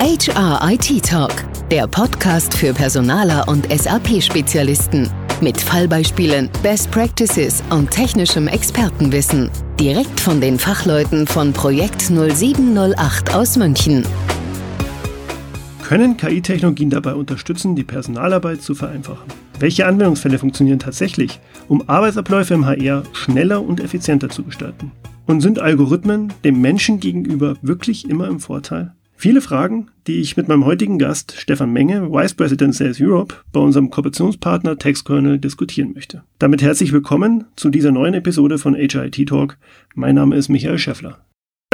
HR IT Talk, der Podcast für Personaler und SAP-Spezialisten. Mit Fallbeispielen, Best Practices und technischem Expertenwissen. Direkt von den Fachleuten von Projekt 0708 aus München. Können KI-Technologien dabei unterstützen, die Personalarbeit zu vereinfachen? Welche Anwendungsfälle funktionieren tatsächlich, um Arbeitsabläufe im HR schneller und effizienter zu gestalten? Und sind Algorithmen dem Menschen gegenüber wirklich immer im Vorteil? Viele Fragen, die ich mit meinem heutigen Gast Stefan Menge, Vice President Sales Europe, bei unserem Kooperationspartner TextKernel diskutieren möchte. Damit herzlich willkommen zu dieser neuen Episode von HIT Talk. Mein Name ist Michael Schäffler.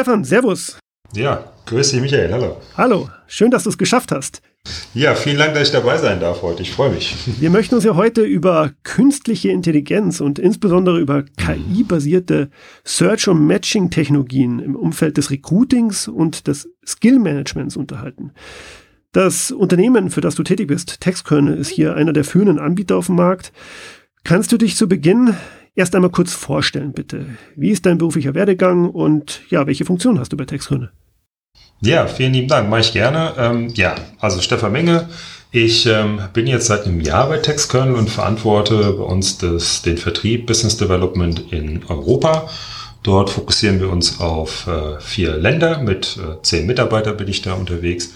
Stefan, Servus. Ja, grüß dich Michael, hallo. Hallo, schön, dass du es geschafft hast. Ja, vielen Dank, dass ich dabei sein darf heute. Ich freue mich. Wir möchten uns ja heute über künstliche Intelligenz und insbesondere über KI-basierte Search- und Matching-Technologien im Umfeld des Recruitings und des Skill-Managements unterhalten. Das Unternehmen, für das du tätig bist, TextKernel, ist hier einer der führenden Anbieter auf dem Markt. Kannst du dich zu Beginn erst einmal kurz vorstellen, bitte? Wie ist dein beruflicher Werdegang und ja, welche Funktion hast du bei TextKernel? Ja, vielen lieben Dank, mache ich gerne. Ähm, ja, also Stefan Menge. Ich ähm, bin jetzt seit einem Jahr bei TextKernel und verantworte bei uns das, den Vertrieb Business Development in Europa. Dort fokussieren wir uns auf äh, vier Länder. Mit äh, zehn Mitarbeitern bin ich da unterwegs.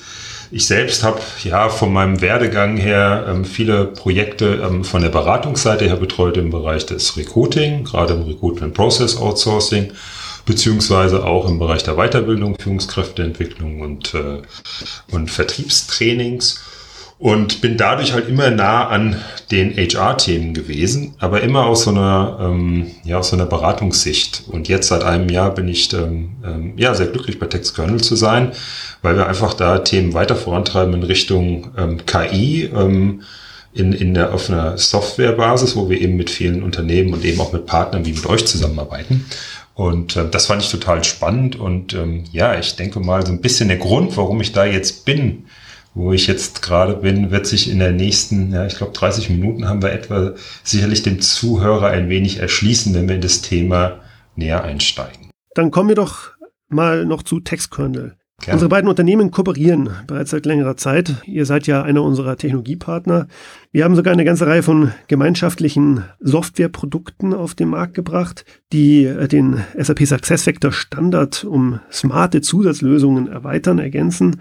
Ich selbst habe ja von meinem Werdegang her ähm, viele Projekte ähm, von der Beratungsseite her betreut im Bereich des Recruiting, gerade im Recruitment Process Outsourcing beziehungsweise auch im Bereich der Weiterbildung, Führungskräfteentwicklung und, äh, und Vertriebstrainings und bin dadurch halt immer nah an den HR-Themen gewesen, aber immer aus so einer, ähm, ja, aus so einer Beratungssicht. Und jetzt seit einem Jahr bin ich ähm, ähm, ja sehr glücklich bei TextKernel zu sein, weil wir einfach da Themen weiter vorantreiben in Richtung ähm, KI. Ähm, in, in der, auf einer Softwarebasis, wo wir eben mit vielen Unternehmen und eben auch mit Partnern wie mit euch zusammenarbeiten. Und äh, das fand ich total spannend. Und ähm, ja, ich denke mal, so ein bisschen der Grund, warum ich da jetzt bin, wo ich jetzt gerade bin, wird sich in der nächsten, ja, ich glaube 30 Minuten haben wir etwa sicherlich dem Zuhörer ein wenig erschließen, wenn wir in das Thema näher einsteigen. Dann kommen wir doch mal noch zu Textkernel. Gerne. Unsere beiden Unternehmen kooperieren bereits seit längerer Zeit. Ihr seid ja einer unserer Technologiepartner. Wir haben sogar eine ganze Reihe von gemeinschaftlichen Softwareprodukten auf den Markt gebracht, die äh, den SAP SuccessFactor Standard um smarte Zusatzlösungen erweitern, ergänzen.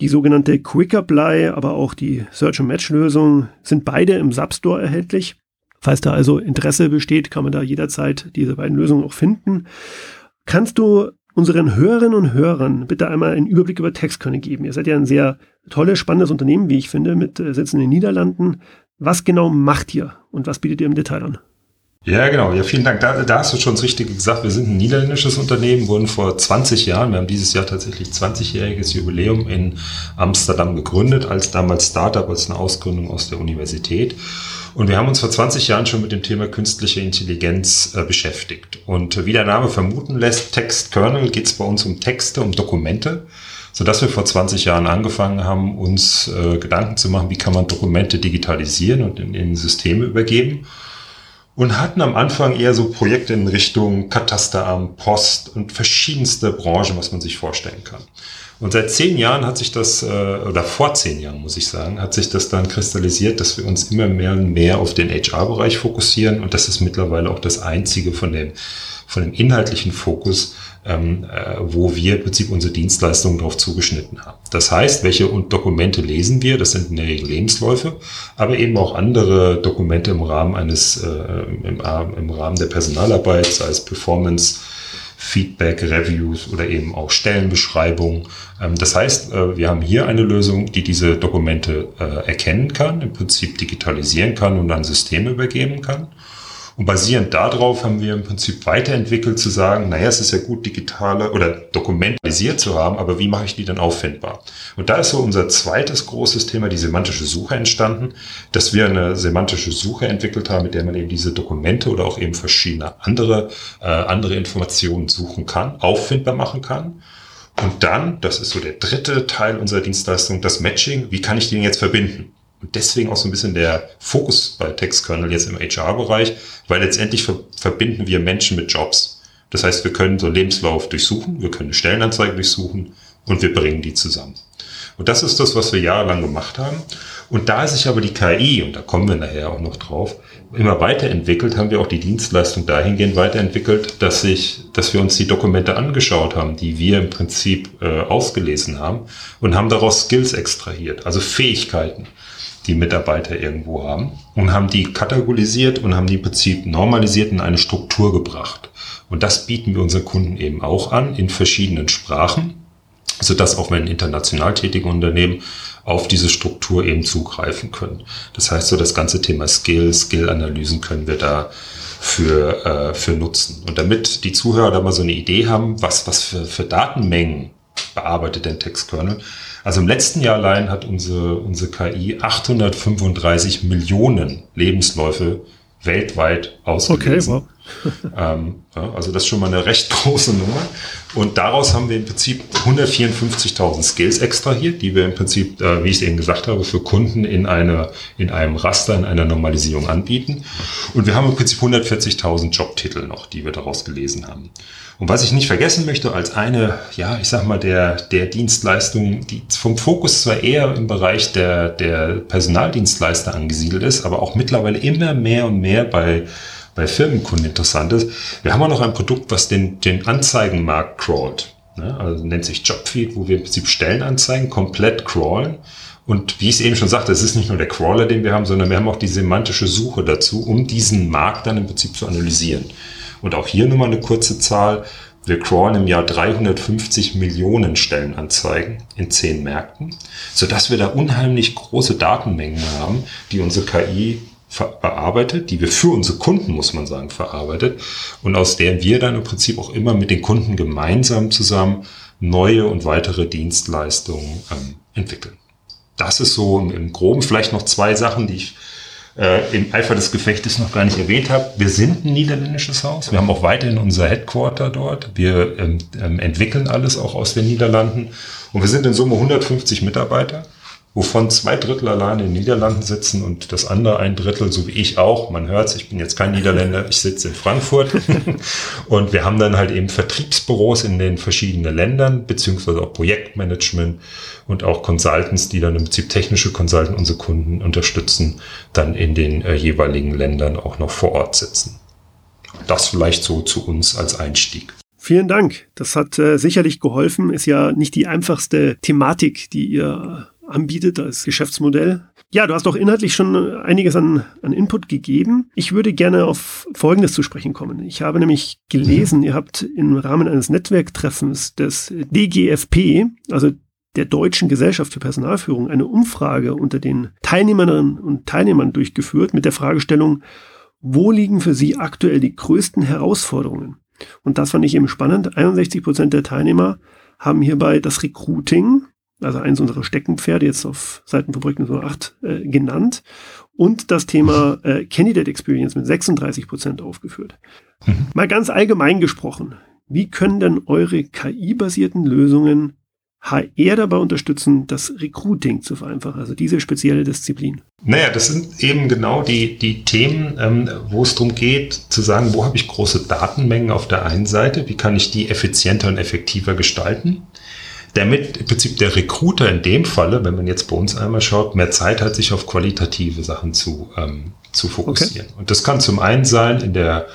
Die sogenannte Quick Apply, aber auch die Search and Match Lösung sind beide im Substore erhältlich. Falls da also Interesse besteht, kann man da jederzeit diese beiden Lösungen auch finden. Kannst du unseren Hörerinnen und Hörern bitte einmal einen Überblick über TextKernel geben. Ihr seid ja ein sehr tolles, spannendes Unternehmen, wie ich finde, mit äh, Sitzen in den Niederlanden. Was genau macht ihr und was bietet ihr im Detail an? Ja, genau. Ja, vielen Dank. Da, da hast du schon das Richtige gesagt. Wir sind ein niederländisches Unternehmen, wurden vor 20 Jahren, wir haben dieses Jahr tatsächlich 20-jähriges Jubiläum in Amsterdam gegründet, als damals Startup, als eine Ausgründung aus der Universität. Und wir haben uns vor 20 Jahren schon mit dem Thema künstliche Intelligenz äh, beschäftigt. Und äh, wie der Name vermuten lässt, Textkernel geht es bei uns um Texte, um Dokumente, sodass wir vor 20 Jahren angefangen haben, uns äh, Gedanken zu machen, wie kann man Dokumente digitalisieren und in, in Systeme übergeben und hatten am Anfang eher so Projekte in Richtung Katasteramt, Post und verschiedenste Branchen, was man sich vorstellen kann. Und seit zehn Jahren hat sich das, äh, oder vor zehn Jahren muss ich sagen, hat sich das dann kristallisiert, dass wir uns immer mehr und mehr auf den HR-Bereich fokussieren. Und das ist mittlerweile auch das einzige von dem, von dem inhaltlichen Fokus, ähm, äh, wo wir im Prinzip unsere Dienstleistungen darauf zugeschnitten haben. Das heißt, welche Dokumente lesen wir? Das sind in der Regel Lebensläufe, aber eben auch andere Dokumente im Rahmen eines, äh, im, im Rahmen der Personalarbeit, sei es Performance, Feedback, Reviews oder eben auch Stellenbeschreibungen. Ähm, das heißt, äh, wir haben hier eine Lösung, die diese Dokumente äh, erkennen kann, im Prinzip digitalisieren kann und an Systeme übergeben kann. Und basierend darauf haben wir im Prinzip weiterentwickelt zu sagen, naja, es ist ja gut, digitale oder dokumentalisiert zu haben, aber wie mache ich die dann auffindbar? Und da ist so unser zweites großes Thema, die semantische Suche entstanden, dass wir eine semantische Suche entwickelt haben, mit der man eben diese Dokumente oder auch eben verschiedene andere, äh, andere Informationen suchen kann, auffindbar machen kann. Und dann, das ist so der dritte Teil unserer Dienstleistung, das Matching. Wie kann ich den jetzt verbinden? Und deswegen auch so ein bisschen der Fokus bei TextKernel jetzt im HR-Bereich, weil letztendlich ver verbinden wir Menschen mit Jobs. Das heißt, wir können so Lebenslauf durchsuchen, wir können Stellenanzeigen durchsuchen und wir bringen die zusammen. Und das ist das, was wir jahrelang gemacht haben. Und da sich aber die KI, und da kommen wir nachher auch noch drauf, immer weiterentwickelt, haben wir auch die Dienstleistung dahingehend weiterentwickelt, dass sich, dass wir uns die Dokumente angeschaut haben, die wir im Prinzip äh, ausgelesen haben und haben daraus Skills extrahiert, also Fähigkeiten, die Mitarbeiter irgendwo haben und haben die kategorisiert und haben die im Prinzip normalisiert in eine Struktur gebracht. Und das bieten wir unseren Kunden eben auch an in verschiedenen Sprachen, sodass auch wenn international tätige Unternehmen auf diese Struktur eben zugreifen können. Das heißt, so das ganze Thema Skill, Skill-Analysen können wir da für, äh, für nutzen. Und damit die Zuhörer da mal so eine Idee haben, was, was für, für Datenmengen bearbeitet denn Textkernel. Also im letzten Jahr allein hat unsere, unsere KI 835 Millionen Lebensläufe weltweit ausgelesen. Okay, wow. ähm, ja, also das ist schon mal eine recht große Nummer. Und daraus haben wir im Prinzip 154.000 Skills extrahiert, die wir im Prinzip, äh, wie ich es eben gesagt habe, für Kunden in, einer, in einem Raster, in einer Normalisierung anbieten. Und wir haben im Prinzip 140.000 Jobtitel noch, die wir daraus gelesen haben. Und was ich nicht vergessen möchte, als eine, ja, ich sag mal, der, der Dienstleistung, die vom Fokus zwar eher im Bereich der, der Personaldienstleister angesiedelt ist, aber auch mittlerweile immer mehr und mehr bei, bei Firmenkunden interessant ist. Wir haben auch noch ein Produkt, was den, den Anzeigenmarkt crawlt. Ne? Also nennt sich Jobfeed, wo wir im Prinzip Stellenanzeigen komplett crawlen. Und wie ich es eben schon sagte, es ist nicht nur der Crawler, den wir haben, sondern wir haben auch die semantische Suche dazu, um diesen Markt dann im Prinzip zu analysieren. Und auch hier nur mal eine kurze Zahl. Wir crawlen im Jahr 350 Millionen Stellenanzeigen in zehn Märkten, sodass wir da unheimlich große Datenmengen haben, die unsere KI bearbeitet, die wir für unsere Kunden, muss man sagen, verarbeitet und aus der wir dann im Prinzip auch immer mit den Kunden gemeinsam zusammen neue und weitere Dienstleistungen ähm, entwickeln. Das ist so im Groben vielleicht noch zwei Sachen, die ich äh, im Eifer des Gefechtes noch gar nicht erwähnt habe. Wir sind ein niederländisches Haus. Wir haben auch weiterhin unser Headquarter dort. Wir ähm, ähm, entwickeln alles auch aus den Niederlanden. Und wir sind in Summe 150 Mitarbeiter wovon zwei Drittel alleine in den Niederlanden sitzen und das andere ein Drittel, so wie ich auch, man hört ich bin jetzt kein Niederländer, ich sitze in Frankfurt und wir haben dann halt eben Vertriebsbüros in den verschiedenen Ländern, beziehungsweise auch Projektmanagement und auch Consultants, die dann im Prinzip technische Consultants unsere Kunden unterstützen, dann in den äh, jeweiligen Ländern auch noch vor Ort sitzen. Das vielleicht so zu uns als Einstieg. Vielen Dank. Das hat äh, sicherlich geholfen. Ist ja nicht die einfachste Thematik, die ihr anbietet als Geschäftsmodell. Ja, du hast auch inhaltlich schon einiges an, an Input gegeben. Ich würde gerne auf Folgendes zu sprechen kommen. Ich habe nämlich gelesen, ihr habt im Rahmen eines Netzwerktreffens des DGFP, also der Deutschen Gesellschaft für Personalführung, eine Umfrage unter den Teilnehmerinnen und Teilnehmern durchgeführt mit der Fragestellung, wo liegen für Sie aktuell die größten Herausforderungen? Und das fand ich eben spannend. 61 Prozent der Teilnehmer haben hierbei das Recruiting also eins unserer Steckenpferde jetzt auf Seiten von Projekt 8 äh, genannt und das Thema äh, Candidate Experience mit 36 Prozent aufgeführt. Mhm. Mal ganz allgemein gesprochen, wie können denn eure KI-basierten Lösungen HR dabei unterstützen, das Recruiting zu vereinfachen, also diese spezielle Disziplin? Naja, das sind eben genau die, die Themen, ähm, wo es darum geht, zu sagen, wo habe ich große Datenmengen auf der einen Seite, wie kann ich die effizienter und effektiver gestalten damit im Prinzip der Recruiter in dem Falle, wenn man jetzt bei uns einmal schaut, mehr Zeit hat, sich auf qualitative Sachen zu, ähm, zu fokussieren. Okay. Und das kann zum einen sein in der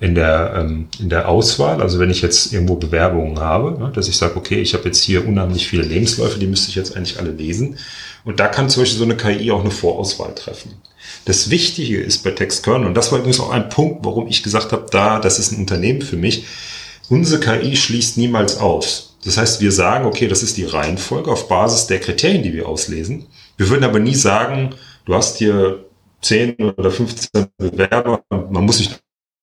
in der, ähm, in der Auswahl, also wenn ich jetzt irgendwo Bewerbungen habe, ne, dass ich sage, okay, ich habe jetzt hier unheimlich viele Lebensläufe, die müsste ich jetzt eigentlich alle lesen. Und da kann zum Beispiel so eine KI auch eine Vorauswahl treffen. Das Wichtige ist bei Textkernel, und das war übrigens auch ein Punkt, warum ich gesagt habe, da, das ist ein Unternehmen für mich, unsere KI schließt niemals aus. Das heißt, wir sagen, okay, das ist die Reihenfolge auf Basis der Kriterien, die wir auslesen. Wir würden aber nie sagen, du hast hier 10 oder 15 Bewerber man muss sich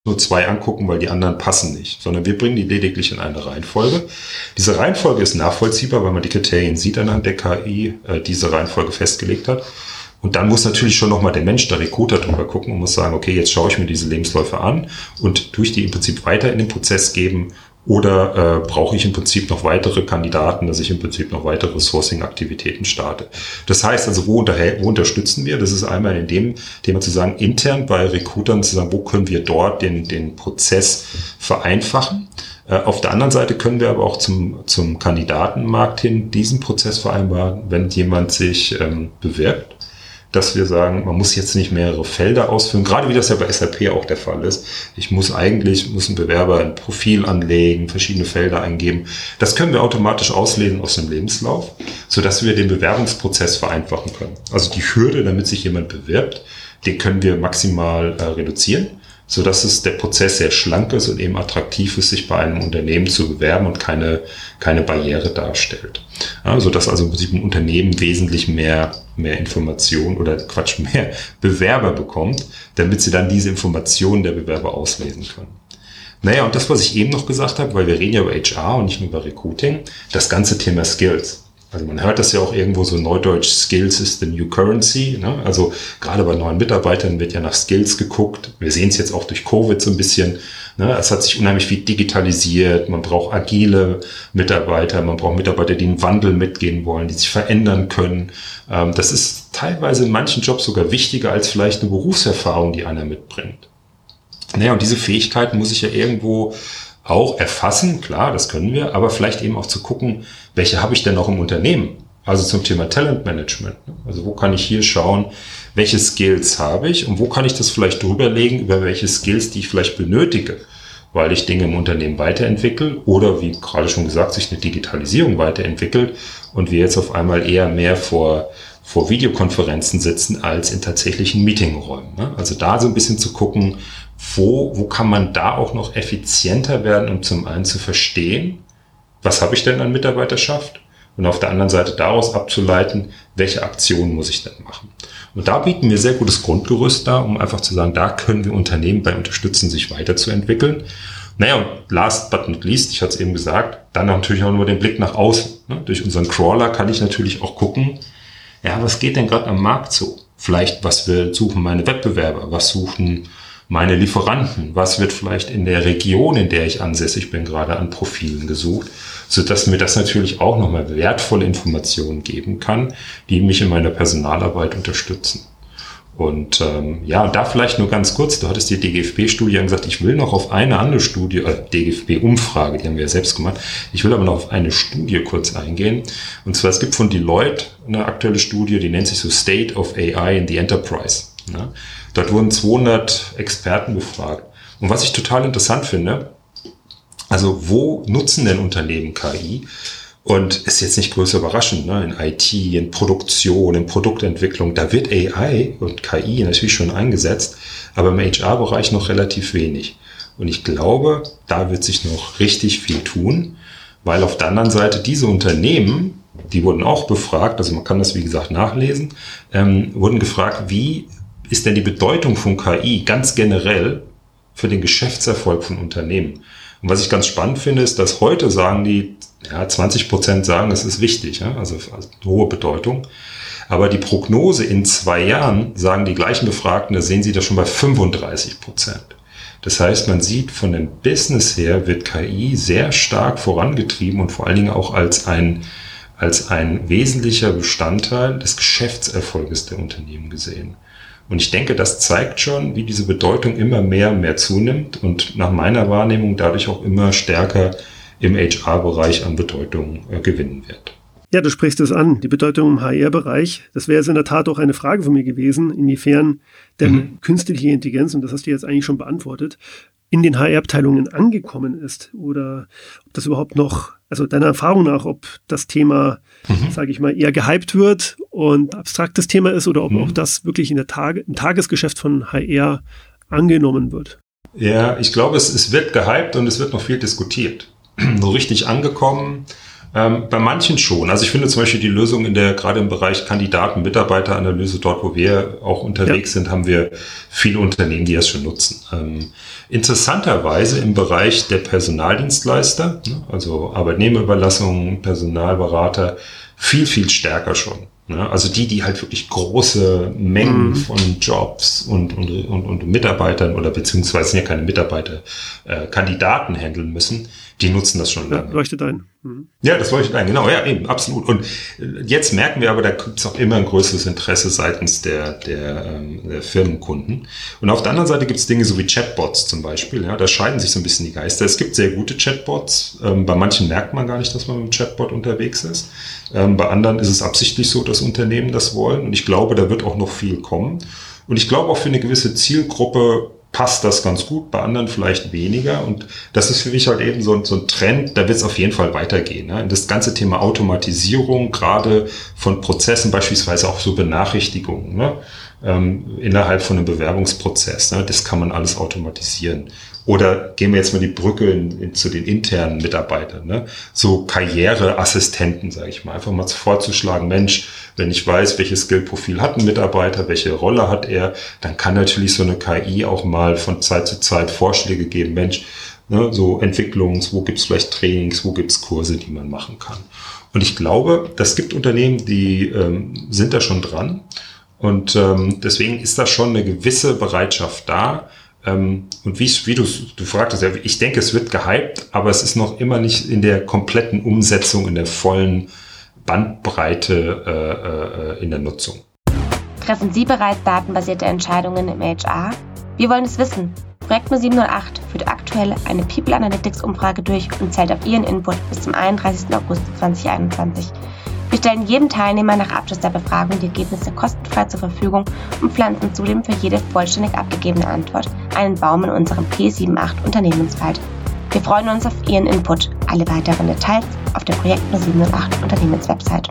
nur zwei angucken, weil die anderen passen nicht, sondern wir bringen die lediglich in eine Reihenfolge. Diese Reihenfolge ist nachvollziehbar, weil man die Kriterien sieht anhand der KI, äh, diese Reihenfolge festgelegt hat. Und dann muss natürlich schon nochmal der Mensch, der Recruiter drüber gucken und muss sagen, okay, jetzt schaue ich mir diese Lebensläufe an und durch die im Prinzip weiter in den Prozess geben oder äh, brauche ich im Prinzip noch weitere Kandidaten, dass ich im Prinzip noch weitere Sourcing-Aktivitäten starte? Das heißt also, wo, wo unterstützen wir? Das ist einmal in dem Thema zu sagen, intern bei Recruitern zu sagen, wo können wir dort den, den Prozess vereinfachen? Äh, auf der anderen Seite können wir aber auch zum, zum Kandidatenmarkt hin diesen Prozess vereinbaren, wenn jemand sich ähm, bewirbt dass wir sagen, man muss jetzt nicht mehrere Felder ausfüllen, gerade wie das ja bei SAP auch der Fall ist. Ich muss eigentlich, muss ein Bewerber ein Profil anlegen, verschiedene Felder eingeben. Das können wir automatisch auslesen aus dem Lebenslauf, sodass wir den Bewerbungsprozess vereinfachen können. Also die Hürde, damit sich jemand bewirbt, den können wir maximal äh, reduzieren so dass es der Prozess sehr schlank ist und eben attraktiv ist, sich bei einem Unternehmen zu bewerben und keine, keine Barriere darstellt. Ja, so dass also im Prinzip ein Unternehmen wesentlich mehr, mehr Informationen oder Quatsch, mehr Bewerber bekommt, damit sie dann diese Informationen der Bewerber auslesen können. Naja, und das, was ich eben noch gesagt habe, weil wir reden ja über HR und nicht nur über Recruiting, das ganze Thema Skills. Also man hört das ja auch irgendwo so neudeutsch, Skills is the new currency. Ne? Also gerade bei neuen Mitarbeitern wird ja nach Skills geguckt. Wir sehen es jetzt auch durch Covid so ein bisschen. Ne? Es hat sich unheimlich viel digitalisiert. Man braucht agile Mitarbeiter. Man braucht Mitarbeiter, die einen Wandel mitgehen wollen, die sich verändern können. Ähm, das ist teilweise in manchen Jobs sogar wichtiger als vielleicht eine Berufserfahrung, die einer mitbringt. Naja, und diese Fähigkeiten muss ich ja irgendwo auch erfassen, klar, das können wir, aber vielleicht eben auch zu gucken, welche habe ich denn noch im Unternehmen? Also zum Thema Talentmanagement. Also wo kann ich hier schauen, welche Skills habe ich und wo kann ich das vielleicht drüberlegen über welche Skills, die ich vielleicht benötige, weil ich Dinge im Unternehmen weiterentwickle oder wie gerade schon gesagt, sich eine Digitalisierung weiterentwickelt und wir jetzt auf einmal eher mehr vor vor Videokonferenzen sitzen als in tatsächlichen Meetingräumen. Also da so ein bisschen zu gucken, wo, wo kann man da auch noch effizienter werden, um zum einen zu verstehen, was habe ich denn an Mitarbeiterschaft? Und auf der anderen Seite daraus abzuleiten, welche Aktionen muss ich denn machen? Und da bieten wir sehr gutes Grundgerüst da, um einfach zu sagen, da können wir Unternehmen bei unterstützen, sich weiterzuentwickeln. Naja, und last but not least, ich hatte es eben gesagt, dann natürlich auch nur den Blick nach außen. Ne? Durch unseren Crawler kann ich natürlich auch gucken, ja, was geht denn gerade am Markt so? Vielleicht, was wir suchen meine Wettbewerber, was suchen meine Lieferanten, was wird vielleicht in der Region, in der ich ansässig bin, gerade an Profilen gesucht, so dass mir das natürlich auch nochmal wertvolle Informationen geben kann, die mich in meiner Personalarbeit unterstützen. Und ähm, ja, da vielleicht nur ganz kurz, du hattest die DGFB-Studie gesagt, ich will noch auf eine andere Studie, äh, DGFB-Umfrage, die haben wir ja selbst gemacht, ich will aber noch auf eine Studie kurz eingehen. Und zwar, es gibt von Deloitte eine aktuelle Studie, die nennt sich so State of AI in the Enterprise. Ne? Dort wurden 200 Experten befragt. Und was ich total interessant finde, also wo nutzen denn Unternehmen KI? Und ist jetzt nicht größer überraschend, ne? in IT, in Produktion, in Produktentwicklung, da wird AI und KI natürlich schon eingesetzt, aber im HR-Bereich noch relativ wenig. Und ich glaube, da wird sich noch richtig viel tun, weil auf der anderen Seite diese Unternehmen, die wurden auch befragt, also man kann das wie gesagt nachlesen, ähm, wurden gefragt, wie ist denn die Bedeutung von KI ganz generell für den Geschäftserfolg von Unternehmen? Und was ich ganz spannend finde, ist, dass heute sagen die, ja, 20 Prozent sagen, es ist wichtig, also, also hohe Bedeutung. Aber die Prognose in zwei Jahren sagen die gleichen Befragten, da sehen sie das schon bei 35 Prozent. Das heißt, man sieht von dem Business her wird KI sehr stark vorangetrieben und vor allen Dingen auch als ein, als ein wesentlicher Bestandteil des Geschäftserfolges der Unternehmen gesehen. Und ich denke, das zeigt schon, wie diese Bedeutung immer mehr und mehr zunimmt und nach meiner Wahrnehmung dadurch auch immer stärker im HR-Bereich an Bedeutung äh, gewinnen wird. Ja, du sprichst es an, die Bedeutung im HR-Bereich. Das wäre jetzt in der Tat auch eine Frage von mir gewesen, inwiefern denn mhm. künstliche Intelligenz, und das hast du jetzt eigentlich schon beantwortet, in den HR-Abteilungen angekommen ist oder ob das überhaupt noch, also deiner Erfahrung nach, ob das Thema, mhm. sage ich mal, eher gehypt wird und abstraktes Thema ist oder ob mhm. auch das wirklich in der Tage, im Tagesgeschäft von HR angenommen wird. Ja, ich glaube, es, es wird gehypt und es wird noch viel diskutiert. so richtig angekommen ähm, bei manchen schon. Also ich finde zum Beispiel die Lösung in der, gerade im Bereich Kandidaten-Mitarbeiteranalyse, dort wo wir auch unterwegs ja. sind, haben wir viele Unternehmen, die das schon nutzen. Ähm, interessanterweise im Bereich der Personaldienstleister, ne, also Arbeitnehmerüberlassung, Personalberater, viel, viel stärker schon. Ne? Also die, die halt wirklich große Mengen mhm. von Jobs und, und, und, und Mitarbeitern oder beziehungsweise ja keine Mitarbeiter, äh, Kandidaten handeln müssen, die nutzen das schon lange. Ja, leuchtet ein. Mhm. Ja, das ich sagen, genau, ja, eben, absolut. Und äh, jetzt merken wir aber, da gibt es auch immer ein größeres Interesse seitens der, der, ähm, der Firmenkunden. Und auf der anderen Seite gibt es Dinge so wie Chatbots zum Beispiel, ja, da scheiden sich so ein bisschen die Geister. Es gibt sehr gute Chatbots, ähm, bei manchen merkt man gar nicht, dass man mit einem Chatbot unterwegs ist. Ähm, bei anderen ist es absichtlich so, dass Unternehmen das wollen. Und ich glaube, da wird auch noch viel kommen. Und ich glaube auch für eine gewisse Zielgruppe passt das ganz gut, bei anderen vielleicht weniger. Und das ist für mich halt eben so, ein, so ein Trend, da wird es auf jeden Fall weitergehen. Ne? Das ganze Thema Automatisierung, gerade von Prozessen, beispielsweise auch so Benachrichtigungen. Ne? Ähm, innerhalb von einem Bewerbungsprozess. Ne? Das kann man alles automatisieren. Oder gehen wir jetzt mal die Brücke in, in, zu den internen Mitarbeitern. Ne? So Karriereassistenten, sage ich mal. Einfach mal vorzuschlagen, Mensch, wenn ich weiß, welches Skillprofil hat ein Mitarbeiter, welche Rolle hat er, dann kann natürlich so eine KI auch mal von Zeit zu Zeit Vorschläge geben. Mensch, ne, so Entwicklungs, wo gibt's vielleicht Trainings, wo gibt's Kurse, die man machen kann. Und ich glaube, das gibt Unternehmen, die ähm, sind da schon dran. Und ähm, deswegen ist da schon eine gewisse Bereitschaft da. Ähm, und wie, wie du, du fragtest, ja, ich denke, es wird gehypt, aber es ist noch immer nicht in der kompletten Umsetzung, in der vollen Bandbreite äh, äh, in der Nutzung. Treffen Sie bereits datenbasierte Entscheidungen im HR? Wir wollen es wissen. Projekt 0708 führt aktuell eine People Analytics Umfrage durch und zählt auf Ihren Input bis zum 31. August 2021. Wir stellen jedem Teilnehmer nach Abschluss der Befragung die Ergebnisse kostenfrei zur Verfügung und pflanzen zudem für jede vollständig abgegebene Antwort einen Baum in unserem P78 Unternehmenswald. Wir freuen uns auf Ihren Input. Alle weiteren Details auf der Projekt 078 Unternehmenswebsite.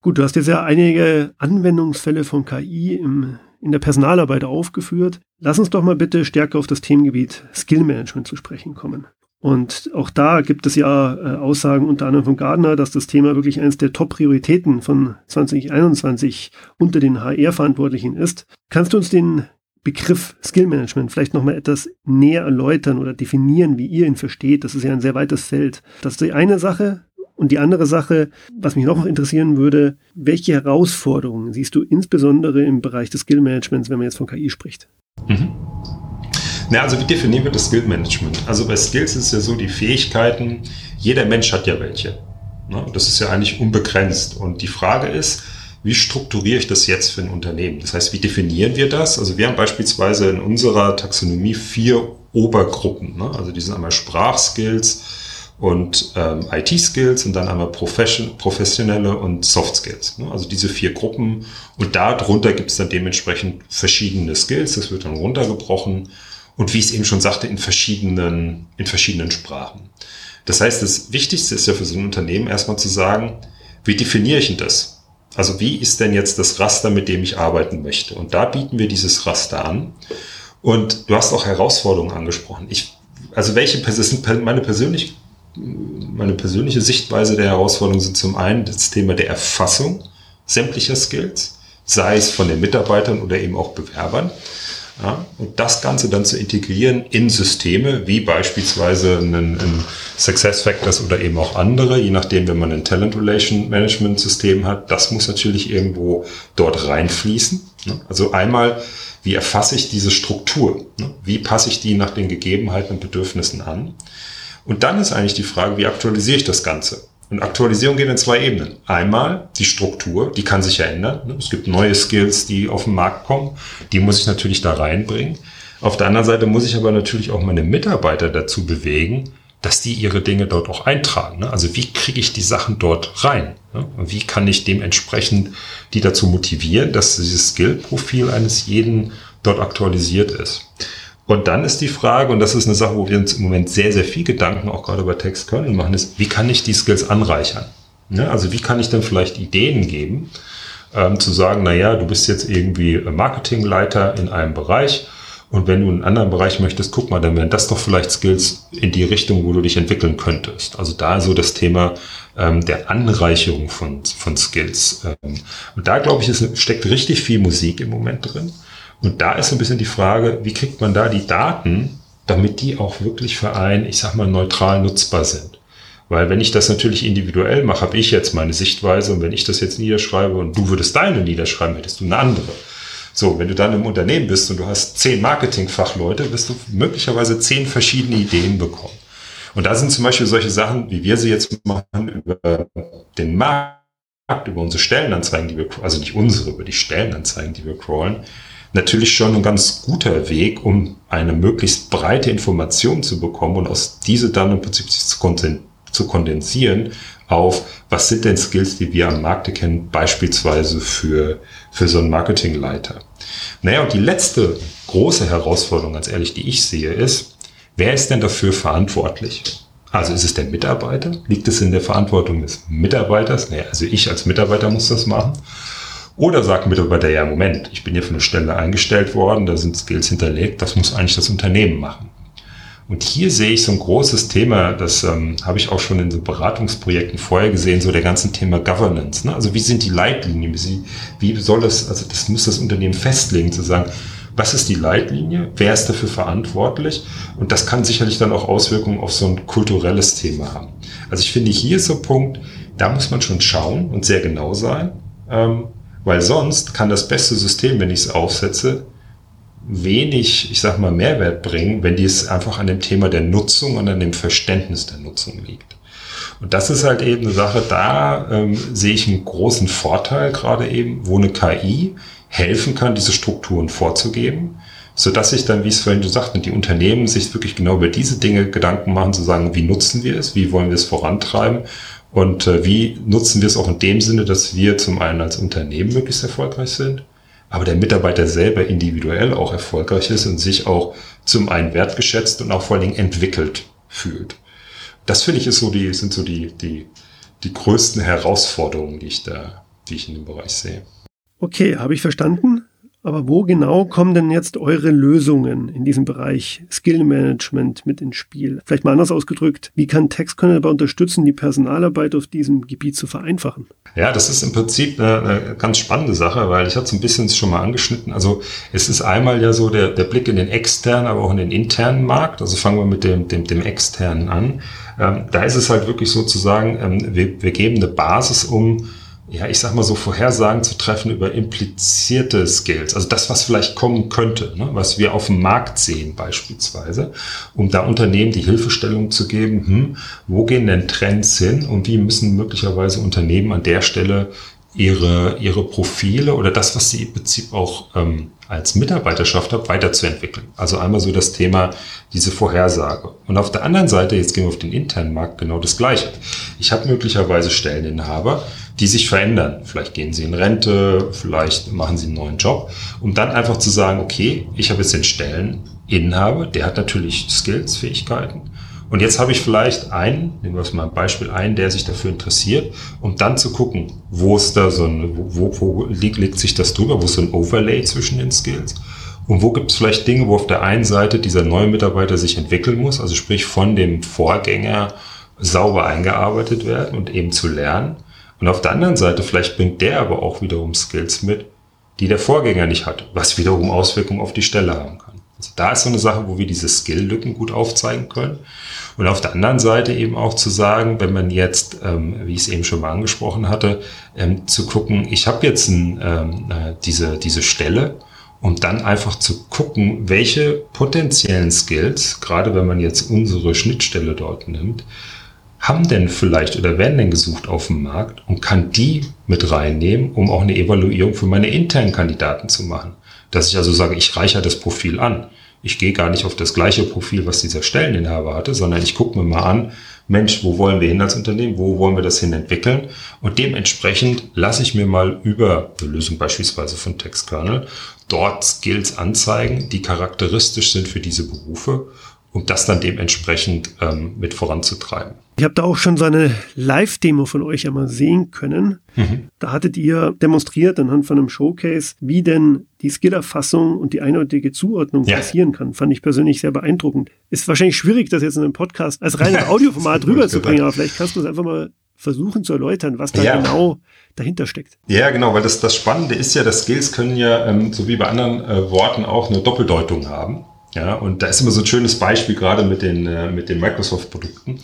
Gut, du hast jetzt ja einige Anwendungsfälle von KI im, in der Personalarbeit aufgeführt. Lass uns doch mal bitte stärker auf das Themengebiet Skill Management zu sprechen kommen. Und auch da gibt es ja äh, Aussagen unter anderem von Gardner, dass das Thema wirklich eines der Top-Prioritäten von 2021 unter den HR-Verantwortlichen ist. Kannst du uns den Begriff Skill Management vielleicht nochmal etwas näher erläutern oder definieren, wie ihr ihn versteht? Das ist ja ein sehr weites Feld. Das ist die eine Sache. Und die andere Sache, was mich noch interessieren würde, welche Herausforderungen siehst du insbesondere im Bereich des Skill Managements, wenn man jetzt von KI spricht? Mhm. Na, also wie definieren wir das Skill Management? Also bei Skills ist es ja so, die Fähigkeiten, jeder Mensch hat ja welche. Ne? Das ist ja eigentlich unbegrenzt. Und die Frage ist, wie strukturiere ich das jetzt für ein Unternehmen? Das heißt, wie definieren wir das? Also wir haben beispielsweise in unserer Taxonomie vier Obergruppen. Ne? Also die sind einmal Sprachskills und ähm, IT-Skills und dann einmal Profession, professionelle und Soft Skills. Ne? Also diese vier Gruppen. Und darunter gibt es dann dementsprechend verschiedene Skills. Das wird dann runtergebrochen und wie ich es eben schon sagte, in verschiedenen, in verschiedenen Sprachen. Das heißt, das Wichtigste ist ja für so ein Unternehmen erstmal zu sagen, wie definiere ich denn das? Also wie ist denn jetzt das Raster, mit dem ich arbeiten möchte? Und da bieten wir dieses Raster an. Und du hast auch Herausforderungen angesprochen. Ich, also welche sind meine persönliche, meine persönliche Sichtweise der Herausforderungen sind zum einen das Thema der Erfassung sämtlicher Skills, sei es von den Mitarbeitern oder eben auch Bewerbern. Ja, und das Ganze dann zu integrieren in Systeme, wie beispielsweise ein, ein SuccessFactors oder eben auch andere, je nachdem, wenn man ein Talent Relation Management System hat, das muss natürlich irgendwo dort reinfließen. Ne? Also einmal, wie erfasse ich diese Struktur? Ne? Wie passe ich die nach den Gegebenheiten und Bedürfnissen an? Und dann ist eigentlich die Frage, wie aktualisiere ich das Ganze? Und Aktualisierung geht in zwei Ebenen. Einmal die Struktur, die kann sich ja ändern. Es gibt neue Skills, die auf den Markt kommen. Die muss ich natürlich da reinbringen. Auf der anderen Seite muss ich aber natürlich auch meine Mitarbeiter dazu bewegen, dass die ihre Dinge dort auch eintragen. Also wie kriege ich die Sachen dort rein? Und wie kann ich dementsprechend die dazu motivieren, dass dieses Skill-Profil eines jeden dort aktualisiert ist? Und dann ist die Frage, und das ist eine Sache, wo wir uns im Moment sehr, sehr viel Gedanken auch gerade bei Text Kernel machen, ist, wie kann ich die Skills anreichern? Ja, also wie kann ich denn vielleicht Ideen geben, ähm, zu sagen, na ja, du bist jetzt irgendwie Marketingleiter in einem Bereich und wenn du in einen anderen Bereich möchtest, guck mal, dann wären das doch vielleicht Skills in die Richtung, wo du dich entwickeln könntest. Also da so das Thema ähm, der Anreicherung von, von Skills. Ähm, und da glaube ich, es steckt richtig viel Musik im Moment drin. Und da ist so ein bisschen die Frage, wie kriegt man da die Daten, damit die auch wirklich für einen, ich sag mal, neutral nutzbar sind. Weil wenn ich das natürlich individuell mache, habe ich jetzt meine Sichtweise und wenn ich das jetzt niederschreibe und du würdest deine niederschreiben, hättest du eine andere. So, wenn du dann im Unternehmen bist und du hast zehn Marketingfachleute, wirst du möglicherweise zehn verschiedene Ideen bekommen. Und da sind zum Beispiel solche Sachen, wie wir sie jetzt machen, über den Markt, über unsere Stellenanzeigen, die wir, also nicht unsere, über die Stellenanzeigen, die wir crawlen, natürlich schon ein ganz guter Weg, um eine möglichst breite Information zu bekommen und aus diese dann im Prinzip zu kondensieren auf, was sind denn Skills, die wir am Markt erkennen, beispielsweise für, für so einen Marketingleiter. Naja, und die letzte große Herausforderung, ganz ehrlich, die ich sehe, ist, wer ist denn dafür verantwortlich? Also ist es der Mitarbeiter? Liegt es in der Verantwortung des Mitarbeiters? Naja, also ich als Mitarbeiter muss das machen. Oder sagt Mitarbeiter, ja, Moment, ich bin hier für eine Stelle eingestellt worden, da sind Skills hinterlegt, das muss eigentlich das Unternehmen machen. Und hier sehe ich so ein großes Thema, das ähm, habe ich auch schon in so Beratungsprojekten vorher gesehen, so der ganzen Thema Governance. Ne? Also wie sind die Leitlinien? Wie, wie soll das, also das muss das Unternehmen festlegen, zu sagen, was ist die Leitlinie? Wer ist dafür verantwortlich? Und das kann sicherlich dann auch Auswirkungen auf so ein kulturelles Thema haben. Also ich finde, hier ist so ein Punkt, da muss man schon schauen und sehr genau sein, ähm, weil sonst kann das beste System, wenn ich es aufsetze, wenig, ich sag mal, Mehrwert bringen, wenn dies einfach an dem Thema der Nutzung und an dem Verständnis der Nutzung liegt. Und das ist halt eben eine Sache, da ähm, sehe ich einen großen Vorteil gerade eben, wo eine KI helfen kann, diese Strukturen vorzugeben, so dass sich dann, wie es vorhin gesagt die Unternehmen sich wirklich genau über diese Dinge Gedanken machen, zu sagen, wie nutzen wir es, wie wollen wir es vorantreiben und äh, wie nutzen wir es auch in dem Sinne, dass wir zum einen als Unternehmen möglichst erfolgreich sind aber der Mitarbeiter selber individuell auch erfolgreich ist und sich auch zum einen wertgeschätzt und auch vor allen Dingen entwickelt fühlt. Das finde ich ist so die, sind so die, die, die größten Herausforderungen, die ich da, die ich in dem Bereich sehe. Okay, habe ich verstanden. Aber wo genau kommen denn jetzt eure Lösungen in diesem Bereich Skill Management mit ins Spiel? Vielleicht mal anders ausgedrückt, wie kann TextConnect dabei unterstützen, die Personalarbeit auf diesem Gebiet zu vereinfachen? Ja, das ist im Prinzip eine, eine ganz spannende Sache, weil ich hatte es ein bisschen schon mal angeschnitten. Also es ist einmal ja so der, der Blick in den externen, aber auch in den internen Markt. Also fangen wir mit dem, dem, dem externen an. Ähm, da ist es halt wirklich sozusagen, ähm, wir, wir geben eine Basis, um ja, ich sag mal so, Vorhersagen zu treffen über implizierte Skills. Also das, was vielleicht kommen könnte, ne? was wir auf dem Markt sehen beispielsweise, um da Unternehmen die Hilfestellung zu geben, hm, wo gehen denn Trends hin und wie müssen möglicherweise Unternehmen an der Stelle ihre, ihre Profile oder das, was sie im Prinzip auch ähm, als Mitarbeiterschaft haben, weiterzuentwickeln. Also einmal so das Thema, diese Vorhersage. Und auf der anderen Seite, jetzt gehen wir auf den internen Markt, genau das Gleiche. Ich habe möglicherweise Stelleninhaber, die sich verändern. Vielleicht gehen sie in Rente, vielleicht machen sie einen neuen Job, um dann einfach zu sagen, okay, ich habe jetzt den Stelleninhaber, der hat natürlich Skills, Fähigkeiten. Und jetzt habe ich vielleicht einen, nehmen wir es mal ein Beispiel ein, der sich dafür interessiert, um dann zu gucken, wo ist da so ein, wo, wo liegt, liegt sich das drüber, wo ist so ein Overlay zwischen den Skills? Und wo gibt es vielleicht Dinge, wo auf der einen Seite dieser neue Mitarbeiter sich entwickeln muss, also sprich von dem Vorgänger sauber eingearbeitet werden und eben zu lernen. Und auf der anderen Seite, vielleicht bringt der aber auch wiederum Skills mit, die der Vorgänger nicht hat, was wiederum Auswirkungen auf die Stelle haben kann. Also da ist so eine Sache, wo wir diese Skill-Lücken gut aufzeigen können. Und auf der anderen Seite eben auch zu sagen, wenn man jetzt, ähm, wie ich es eben schon mal angesprochen hatte, ähm, zu gucken, ich habe jetzt ein, ähm, äh, diese, diese Stelle und dann einfach zu gucken, welche potenziellen Skills, gerade wenn man jetzt unsere Schnittstelle dort nimmt, haben denn vielleicht oder werden denn gesucht auf dem Markt und kann die mit reinnehmen, um auch eine Evaluierung für meine internen Kandidaten zu machen. Dass ich also sage, ich reiche das Profil an. Ich gehe gar nicht auf das gleiche Profil, was dieser Stelleninhaber hatte, sondern ich gucke mir mal an, Mensch, wo wollen wir hin als Unternehmen, wo wollen wir das hin entwickeln? Und dementsprechend lasse ich mir mal über eine Lösung beispielsweise von Textkernel dort Skills anzeigen, die charakteristisch sind für diese Berufe um das dann dementsprechend ähm, mit voranzutreiben. Ich habe da auch schon so eine Live-Demo von euch einmal sehen können. Mhm. Da hattet ihr demonstriert anhand von einem Showcase, wie denn die Skillerfassung und die eindeutige Zuordnung ja. passieren kann. Fand ich persönlich sehr beeindruckend. Ist wahrscheinlich schwierig, das jetzt in einem Podcast als reines Audioformat rüberzubringen, aber vielleicht kannst du es einfach mal versuchen zu erläutern, was da ja. genau dahinter steckt. Ja, genau, weil das, das Spannende ist ja, dass Skills können ja, ähm, so wie bei anderen äh, Worten auch eine Doppeldeutung haben. Ja, und da ist immer so ein schönes Beispiel gerade mit den, äh, mit den Microsoft-Produkten.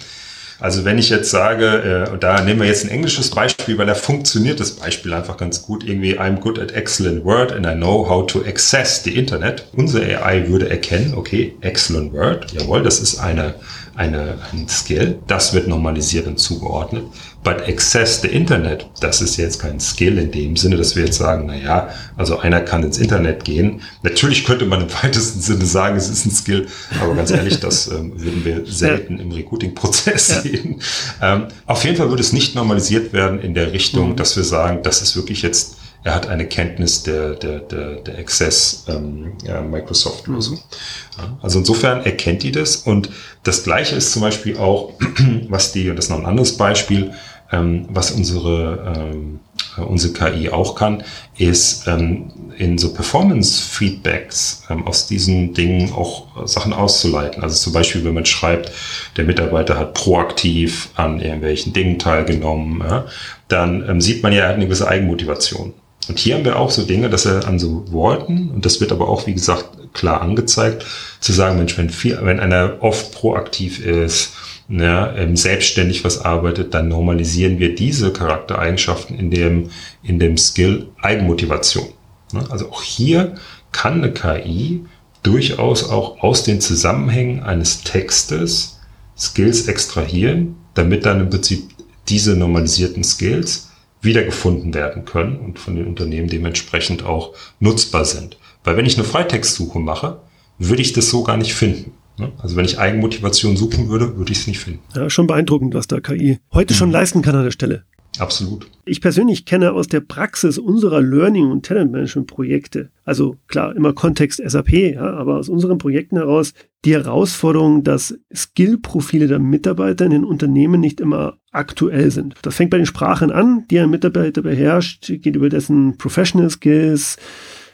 Also wenn ich jetzt sage, äh, da nehmen wir jetzt ein englisches Beispiel, weil da funktioniert das Beispiel einfach ganz gut. Irgendwie, I'm good at excellent word and I know how to access the Internet. Unsere AI würde erkennen, okay, excellent word, jawohl, das ist eine, eine, ein Skill, das wird normalisiert und zugeordnet. But access the Internet, das ist jetzt kein Skill in dem Sinne, dass wir jetzt sagen, na ja, also einer kann ins Internet gehen. Natürlich könnte man im weitesten Sinne sagen, es ist ein Skill, aber ganz ehrlich, das ähm, würden wir selten im Recruiting-Prozess ja. sehen. Ähm, auf jeden Fall würde es nicht normalisiert werden in der Richtung, mhm. dass wir sagen, das ist wirklich jetzt er hat eine Kenntnis der, der, der, der Access ähm, ja, Microsoft-Lösung. Mhm. Also insofern erkennt die das. Und das Gleiche ist zum Beispiel auch, was die, und das ist noch ein anderes Beispiel, ähm, was unsere, ähm, unsere KI auch kann, ist ähm, in so Performance-Feedbacks ähm, aus diesen Dingen auch Sachen auszuleiten. Also zum Beispiel, wenn man schreibt, der Mitarbeiter hat proaktiv an irgendwelchen Dingen teilgenommen, ja, dann ähm, sieht man ja, er hat eine gewisse Eigenmotivation. Und hier haben wir auch so Dinge, dass er an so Worten, und das wird aber auch, wie gesagt, klar angezeigt, zu sagen, Mensch, wenn, viel, wenn einer oft proaktiv ist, ja, ähm, selbstständig was arbeitet, dann normalisieren wir diese Charaktereigenschaften in dem, in dem Skill Eigenmotivation. Ne? Also auch hier kann eine KI durchaus auch aus den Zusammenhängen eines Textes Skills extrahieren, damit dann im Prinzip diese normalisierten Skills wiedergefunden werden können und von den Unternehmen dementsprechend auch nutzbar sind. Weil wenn ich eine Freitextsuche mache, würde ich das so gar nicht finden. Ne? Also wenn ich Eigenmotivation suchen würde, würde ich es nicht finden. Ja, schon beeindruckend, was da KI heute mhm. schon leisten kann an der Stelle. Absolut. Ich persönlich kenne aus der Praxis unserer Learning- und Talentmanagement-Projekte, also klar, immer Kontext SAP, ja, aber aus unseren Projekten heraus die Herausforderung, dass Skillprofile der Mitarbeiter in den Unternehmen nicht immer aktuell sind. Das fängt bei den Sprachen an, die ein Mitarbeiter beherrscht, geht über dessen Professional Skills,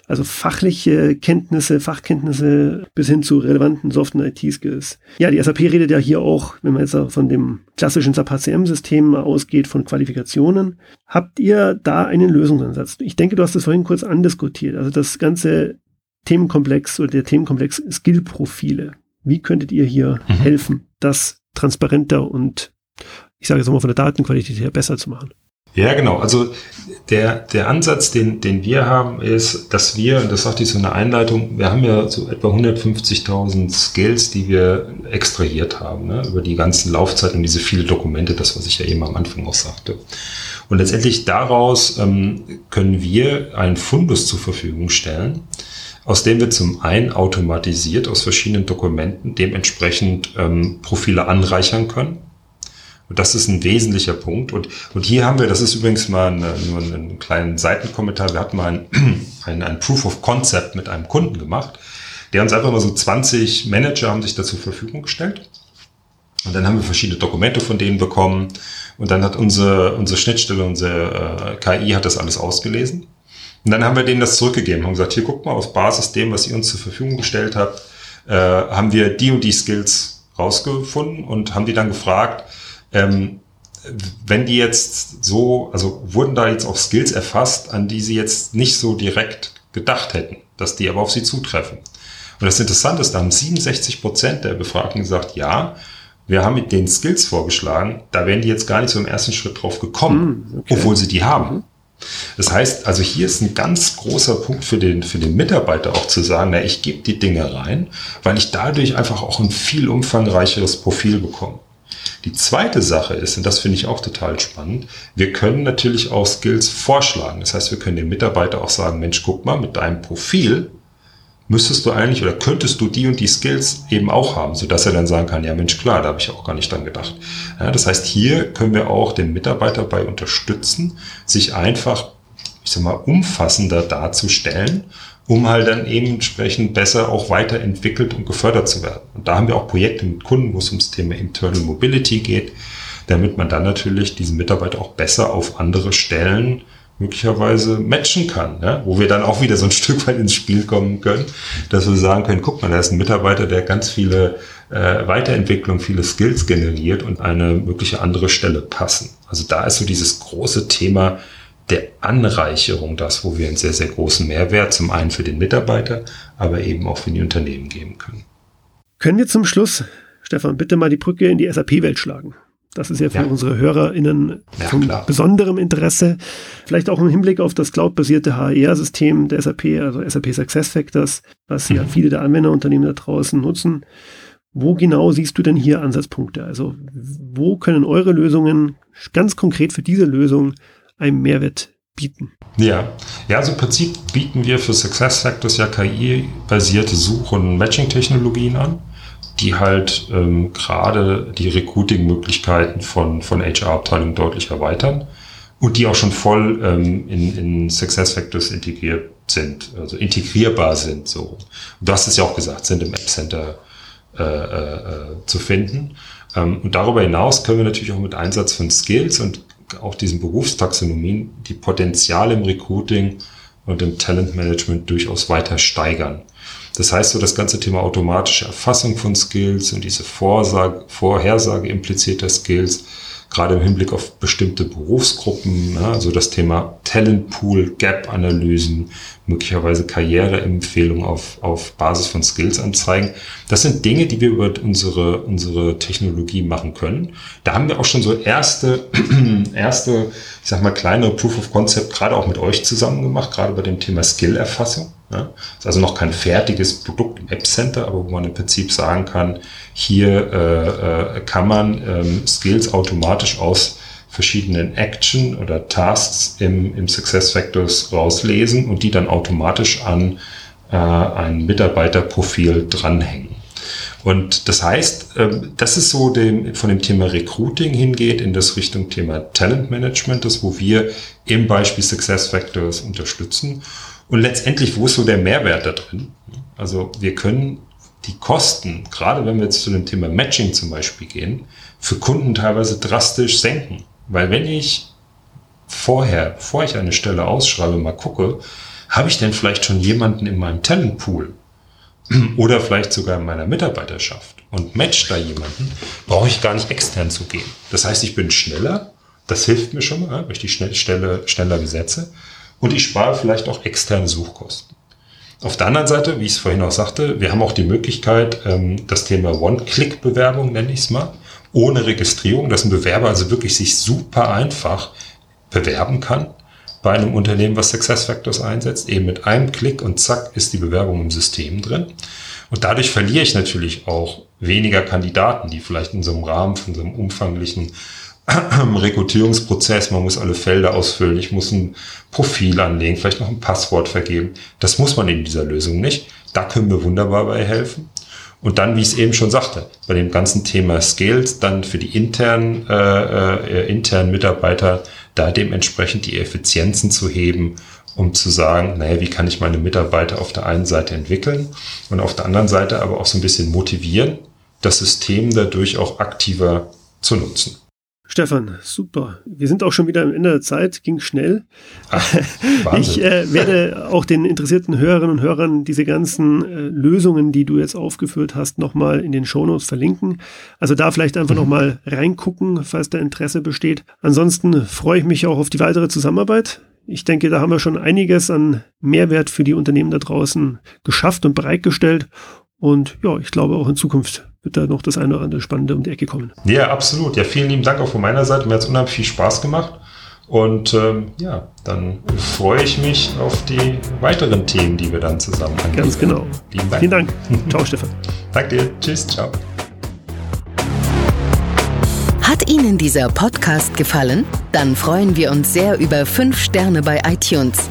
also fachliche Kenntnisse, Fachkenntnisse bis hin zu relevanten Soft- und IT-Skills. Ja, die SAP redet ja hier auch, wenn man jetzt von dem klassischen SAP HCM-System ausgeht, von Qualifikationen. Habt ihr da einen Lösungsansatz? Ich denke, du hast das vorhin kurz andiskutiert. Also das ganze Themenkomplex oder der Themenkomplex Skillprofile. Wie könntet ihr hier mhm. helfen, das transparenter und ich sage jetzt mal von der Datenqualität her besser zu machen? Ja, genau. Also der, der Ansatz, den, den wir haben, ist, dass wir, und das sagte ich so in der Einleitung, wir haben ja so etwa 150.000 Skills, die wir extrahiert haben, ne, über die ganzen Laufzeiten und diese viele Dokumente, das, was ich ja eben am Anfang auch sagte. Und letztendlich daraus ähm, können wir einen Fundus zur Verfügung stellen, aus dem wir zum einen automatisiert aus verschiedenen Dokumenten dementsprechend ähm, Profile anreichern können und das ist ein wesentlicher Punkt. Und, und hier haben wir, das ist übrigens mal eine, nur einen kleinen Seitenkommentar, wir hatten mal ein, ein, ein Proof of Concept mit einem Kunden gemacht, der uns einfach mal so 20 Manager haben sich da zur Verfügung gestellt. Und dann haben wir verschiedene Dokumente von denen bekommen. Und dann hat unsere, unsere Schnittstelle, unsere äh, KI hat das alles ausgelesen. Und dann haben wir denen das zurückgegeben und gesagt, hier guckt mal, auf Basis dem, was ihr uns zur Verfügung gestellt habt, äh, haben wir die und die Skills rausgefunden und haben die dann gefragt, ähm, wenn die jetzt so, also wurden da jetzt auch Skills erfasst, an die sie jetzt nicht so direkt gedacht hätten, dass die aber auf sie zutreffen. Und das Interessante ist, da haben 67 Prozent der Befragten gesagt, ja, wir haben mit den Skills vorgeschlagen, da wären die jetzt gar nicht so im ersten Schritt drauf gekommen, mm, okay. obwohl sie die haben. Mhm. Das heißt, also hier ist ein ganz großer Punkt für den, für den Mitarbeiter auch zu sagen, na, ich gebe die Dinge rein, weil ich dadurch einfach auch ein viel umfangreicheres Profil bekomme. Die zweite Sache ist, und das finde ich auch total spannend, wir können natürlich auch Skills vorschlagen. Das heißt, wir können dem Mitarbeiter auch sagen, Mensch, guck mal, mit deinem Profil müsstest du eigentlich oder könntest du die und die Skills eben auch haben, sodass er dann sagen kann, ja Mensch, klar, da habe ich auch gar nicht dran gedacht. Ja, das heißt, hier können wir auch den Mitarbeiter bei unterstützen, sich einfach, ich sag mal, umfassender darzustellen um halt dann eben entsprechend besser auch weiterentwickelt und gefördert zu werden. Und da haben wir auch Projekte mit Kunden, wo es ums Thema Internal Mobility geht, damit man dann natürlich diesen Mitarbeiter auch besser auf andere Stellen möglicherweise matchen kann, ne? wo wir dann auch wieder so ein Stück weit ins Spiel kommen können, dass wir sagen können, guck mal, da ist ein Mitarbeiter, der ganz viele äh, Weiterentwicklung, viele Skills generiert und eine mögliche andere Stelle passen. Also da ist so dieses große Thema der Anreicherung das, wo wir einen sehr, sehr großen Mehrwert zum einen für den Mitarbeiter, aber eben auch für die Unternehmen geben können. Können wir zum Schluss, Stefan, bitte mal die Brücke in die SAP-Welt schlagen? Das ist ja für ja. unsere HörerInnen ja, von klar. besonderem Interesse. Vielleicht auch im Hinblick auf das cloudbasierte HR-System der SAP, also SAP SuccessFactors, was mhm. ja viele der Anwenderunternehmen da draußen nutzen. Wo genau siehst du denn hier Ansatzpunkte? Also wo können eure Lösungen ganz konkret für diese Lösung einen Mehrwert bieten? Ja, ja, also im Prinzip bieten wir für SuccessFactors ja KI-basierte Such- und Matching-Technologien an, die halt ähm, gerade die Recruiting-Möglichkeiten von, von HR-Abteilungen deutlich erweitern und die auch schon voll ähm, in, in SuccessFactors integriert sind, also integrierbar sind. So. Und du hast es ja auch gesagt, sind im App Center äh, äh, zu finden. Ähm, und darüber hinaus können wir natürlich auch mit Einsatz von Skills und auch diesen Berufstaxonomien die Potenziale im Recruiting und im Talentmanagement durchaus weiter steigern. Das heißt, so das ganze Thema automatische Erfassung von Skills und diese Vorsage, Vorhersage implizierter Skills gerade im Hinblick auf bestimmte Berufsgruppen, ne, also das Thema Talentpool, Gap-Analysen, möglicherweise Karriereempfehlungen auf, auf Basis von Skills-Anzeigen. Das sind Dinge, die wir über unsere, unsere Technologie machen können. Da haben wir auch schon so erste, erste, ich sag mal, kleinere Proof of Concept gerade auch mit euch zusammen gemacht, gerade bei dem Thema Skill-Erfassung. Ja. Ist also noch kein fertiges Produkt im App Center, aber wo man im Prinzip sagen kann, hier äh, äh, kann man ähm, Skills automatisch aus verschiedenen Action oder Tasks im, im Success Factors rauslesen und die dann automatisch an äh, ein Mitarbeiterprofil dranhängen. Und das heißt, äh, das ist so dem, von dem Thema Recruiting hingeht in das Richtung Thema Talent Management, das wo wir im Beispiel Success Factors unterstützen. Und letztendlich, wo ist so der Mehrwert da drin? Also wir können die Kosten, gerade wenn wir jetzt zu dem Thema Matching zum Beispiel gehen, für Kunden teilweise drastisch senken. Weil wenn ich vorher, bevor ich eine Stelle ausschreibe, mal gucke, habe ich denn vielleicht schon jemanden in meinem Talentpool oder vielleicht sogar in meiner Mitarbeiterschaft und match da jemanden, brauche ich gar nicht extern zu gehen. Das heißt, ich bin schneller, das hilft mir schon mal, weil ich die Stelle schneller besetze und ich spare vielleicht auch externe Suchkosten. Auf der anderen Seite, wie ich es vorhin auch sagte, wir haben auch die Möglichkeit, ähm, das Thema One-Click-Bewerbung, nenne ich es mal, ohne Registrierung, dass ein Bewerber also wirklich sich super einfach bewerben kann bei einem Unternehmen, was SuccessFactors einsetzt. Eben mit einem Klick und zack ist die Bewerbung im System drin. Und dadurch verliere ich natürlich auch weniger Kandidaten, die vielleicht in so einem Rahmen von so einem umfanglichen Rekrutierungsprozess, man muss alle Felder ausfüllen, ich muss ein Profil anlegen, vielleicht noch ein Passwort vergeben. Das muss man in dieser Lösung nicht. Da können wir wunderbar bei helfen. Und dann, wie ich es eben schon sagte, bei dem ganzen Thema Skills, dann für die internen, äh, äh, internen Mitarbeiter da dementsprechend die Effizienzen zu heben, um zu sagen, naja, wie kann ich meine Mitarbeiter auf der einen Seite entwickeln und auf der anderen Seite aber auch so ein bisschen motivieren, das System dadurch auch aktiver zu nutzen. Stefan, super. Wir sind auch schon wieder am Ende der Zeit, ging schnell. Ach, ich äh, werde auch den interessierten Hörerinnen und Hörern diese ganzen äh, Lösungen, die du jetzt aufgeführt hast, nochmal in den Shownotes verlinken. Also da vielleicht einfach mhm. nochmal reingucken, falls da Interesse besteht. Ansonsten freue ich mich auch auf die weitere Zusammenarbeit. Ich denke, da haben wir schon einiges an Mehrwert für die Unternehmen da draußen geschafft und bereitgestellt. Und ja, ich glaube auch in Zukunft wird da noch das eine oder andere Spannende um die Ecke kommen. Ja, absolut. Ja, vielen lieben Dank auch von meiner Seite. Mir hat es unheimlich viel Spaß gemacht. Und ähm, ja, dann freue ich mich auf die weiteren Themen, die wir dann zusammen angehen. Ganz genau. Lieben Dank. Vielen Dank. ciao, Stefan. Danke dir. Tschüss. Ciao. Hat Ihnen dieser Podcast gefallen? Dann freuen wir uns sehr über 5 Sterne bei iTunes.